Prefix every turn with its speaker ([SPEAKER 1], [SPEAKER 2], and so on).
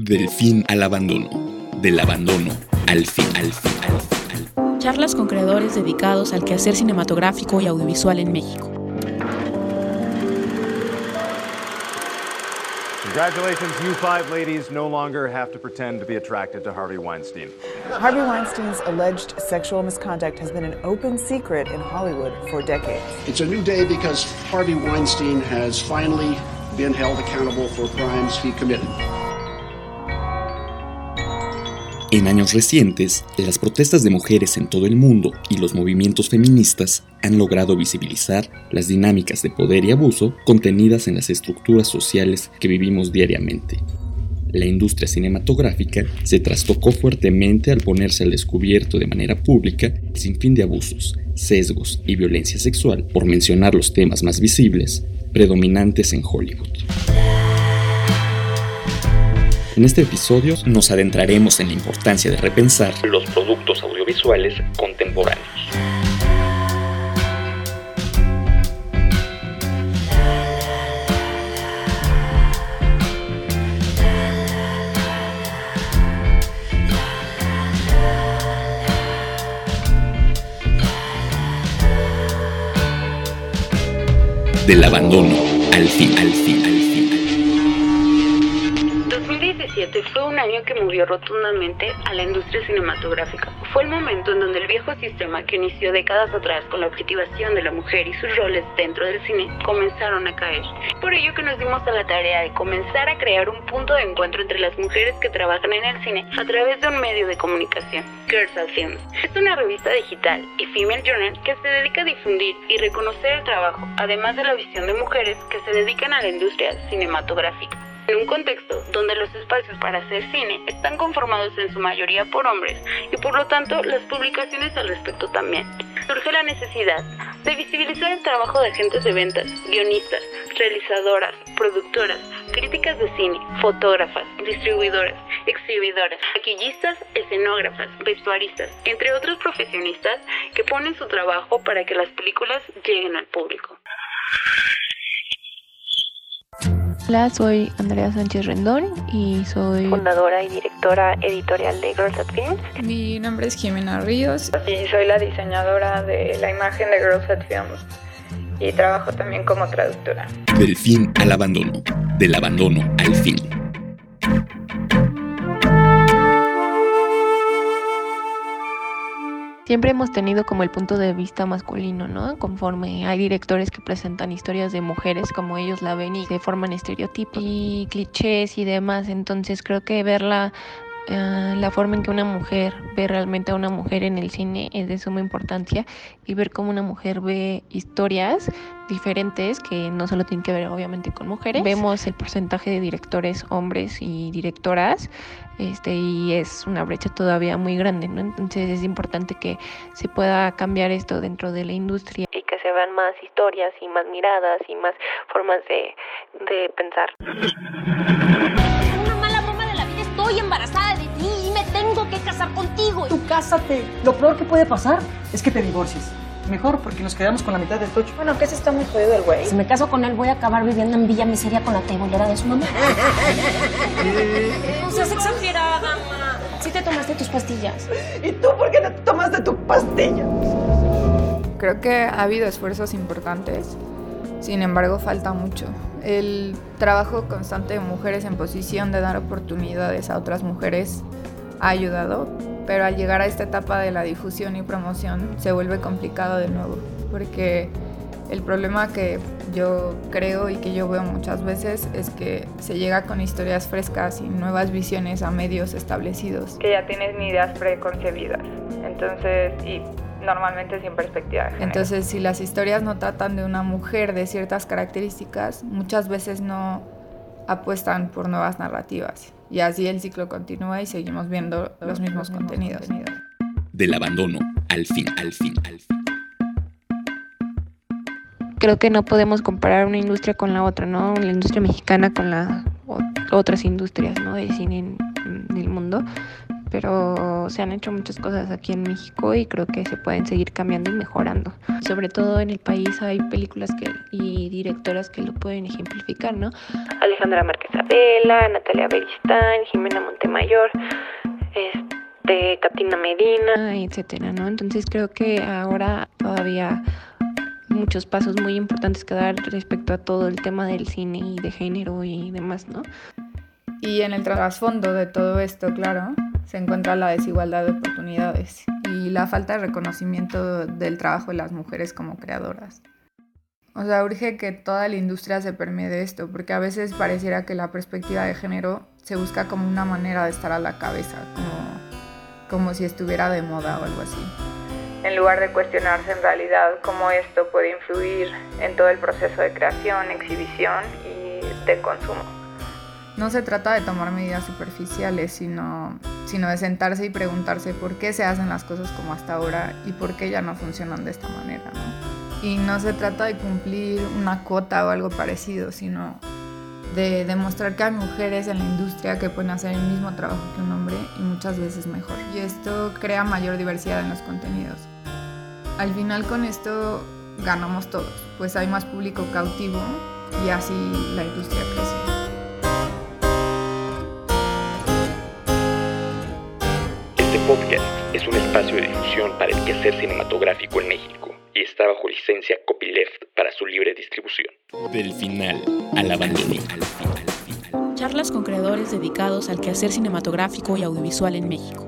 [SPEAKER 1] Del fin al abandono. Del abandono al fin, al fin, al
[SPEAKER 2] fin. Charlas con creadores dedicados al quehacer cinematográfico y audiovisual en México.
[SPEAKER 3] Congratulations, you five ladies no longer have to pretend to be attracted to Harvey Weinstein.
[SPEAKER 4] Harvey Weinstein's alleged sexual misconduct has been an open secret in Hollywood for decades.
[SPEAKER 5] It's a new day because Harvey Weinstein has finally been held accountable for crimes he committed.
[SPEAKER 1] En años recientes, las protestas de mujeres en todo el mundo y los movimientos feministas han logrado visibilizar las dinámicas de poder y abuso contenidas en las estructuras sociales que vivimos diariamente. La industria cinematográfica se trastocó fuertemente al ponerse al descubierto de manera pública sin fin de abusos, sesgos y violencia sexual, por mencionar los temas más visibles, predominantes en Hollywood. En este episodio nos adentraremos en la importancia de repensar los productos audiovisuales contemporáneos. Del abandono al fin, al fin, al fin.
[SPEAKER 6] Un año que movió rotundamente a la industria cinematográfica. Fue el momento en donde el viejo sistema que inició décadas atrás con la objetivación de la mujer y sus roles dentro del cine comenzaron a caer. Por ello que nos dimos a la tarea de comenzar a crear un punto de encuentro entre las mujeres que trabajan en el cine a través de un medio de comunicación, Girls of Films. Es una revista digital y female journal que se dedica a difundir y reconocer el trabajo, además de la visión de mujeres que se dedican a la industria cinematográfica en un contexto donde los espacios para hacer cine están conformados en su mayoría por hombres y por lo tanto las publicaciones al respecto también. Surge la necesidad de visibilizar el trabajo de agentes de ventas, guionistas, realizadoras, productoras, críticas de cine, fotógrafas, distribuidoras, exhibidoras, maquillistas, escenógrafas, vestuaristas, entre otros profesionistas que ponen su trabajo para que las películas lleguen al público.
[SPEAKER 7] Hola, soy Andrea Sánchez Rendón y soy
[SPEAKER 8] fundadora y directora editorial de Girls at Films.
[SPEAKER 9] Mi nombre es Jimena Ríos
[SPEAKER 10] y soy la diseñadora de la imagen de Girls at Films y trabajo también como traductora.
[SPEAKER 1] Del fin al abandono, del abandono al fin.
[SPEAKER 7] Siempre hemos tenido como el punto de vista masculino, ¿no? Conforme hay directores que presentan historias de mujeres como ellos la ven y se forman estereotipos y clichés y demás. Entonces creo que verla eh, la forma en que una mujer ve realmente a una mujer en el cine es de suma importancia y ver cómo una mujer ve historias diferentes que no solo tienen que ver obviamente con mujeres. Vemos el porcentaje de directores hombres y directoras este y es una brecha todavía muy grande, ¿no? Entonces es importante que se pueda cambiar esto dentro de la industria
[SPEAKER 8] y que se vean más historias y más miradas y más formas de, de pensar.
[SPEAKER 11] Contigo.
[SPEAKER 12] Tú cásate. Lo peor que puede pasar es que te divorcies. Mejor porque nos quedamos con la mitad del tocho.
[SPEAKER 4] Bueno, que se está muy jodido el güey.
[SPEAKER 11] Si me caso con él, voy a acabar viviendo en Villa Miseria con la tebolera de su mamá. no seas exagerada, mamá. Sí te tomaste tus pastillas.
[SPEAKER 12] ¿Y tú por qué no te tomaste tu pastilla?
[SPEAKER 9] Creo que ha habido esfuerzos importantes, sin embargo falta mucho. El trabajo constante de mujeres en posición de dar oportunidades a otras mujeres ha ayudado, pero al llegar a esta etapa de la difusión y promoción se vuelve complicado de nuevo, porque el problema que yo creo y que yo veo muchas veces es que se llega con historias frescas y nuevas visiones a medios establecidos.
[SPEAKER 10] Que ya tienen ideas preconcebidas, entonces, y normalmente sin perspectiva de género.
[SPEAKER 9] Entonces, si las historias no tratan de una mujer de ciertas características, muchas veces no apuestan por nuevas narrativas. Y así el ciclo continúa y seguimos viendo los mismos contenidos.
[SPEAKER 1] Del abandono al fin, al fin, al fin.
[SPEAKER 7] Creo que no podemos comparar una industria con la otra, ¿no? La industria mexicana con las otras industrias, ¿no? De cine en, en el mundo pero se han hecho muchas cosas aquí en México y creo que se pueden seguir cambiando y mejorando. Sobre todo en el país hay películas que, y directoras que lo pueden ejemplificar, ¿no? Alejandra Márquez Abela, Natalia Beristain, Jimena Montemayor, este, Katina Medina, etcétera, ¿no? Entonces creo que ahora todavía muchos pasos muy importantes que dar respecto a todo el tema del cine y de género y demás, ¿no?
[SPEAKER 9] Y en el trasfondo de todo esto, claro, se encuentra la desigualdad de oportunidades y la falta de reconocimiento del trabajo de las mujeres como creadoras. O sea, urge que toda la industria se permee de esto, porque a veces pareciera que la perspectiva de género se busca como una manera de estar a la cabeza, como, como si estuviera de moda o algo así. En lugar de cuestionarse en realidad cómo esto puede influir en todo el proceso de creación, exhibición y de consumo no se trata de tomar medidas superficiales, sino, sino de sentarse y preguntarse por qué se hacen las cosas como hasta ahora y por qué ya no funcionan de esta manera. ¿no? Y no se trata de cumplir una cuota o algo parecido, sino de demostrar que hay mujeres en la industria que pueden hacer el mismo trabajo que un hombre y muchas veces mejor. Y esto crea mayor diversidad en los contenidos. Al final con esto ganamos todos, pues hay más público cautivo y así la industria crece.
[SPEAKER 1] Podcast es un espacio de difusión para el quehacer cinematográfico en México y está bajo licencia Copyleft para su libre distribución. Del final al abandono.
[SPEAKER 2] Charlas con creadores dedicados al quehacer cinematográfico y audiovisual en México.